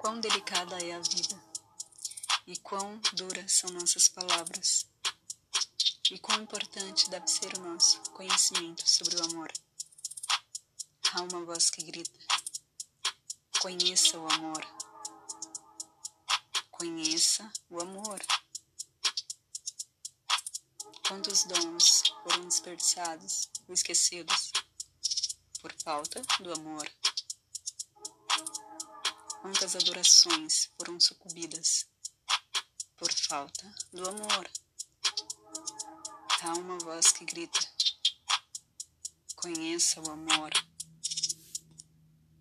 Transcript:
Quão delicada é a vida, e quão duras são nossas palavras, e quão importante deve ser o nosso conhecimento sobre o amor. Há uma voz que grita: Conheça o amor. Conheça o amor. Quantos dons foram desperdiçados ou esquecidos por falta do amor? Quantas adorações foram sucumbidas por falta do amor? Há uma voz que grita: Conheça o amor.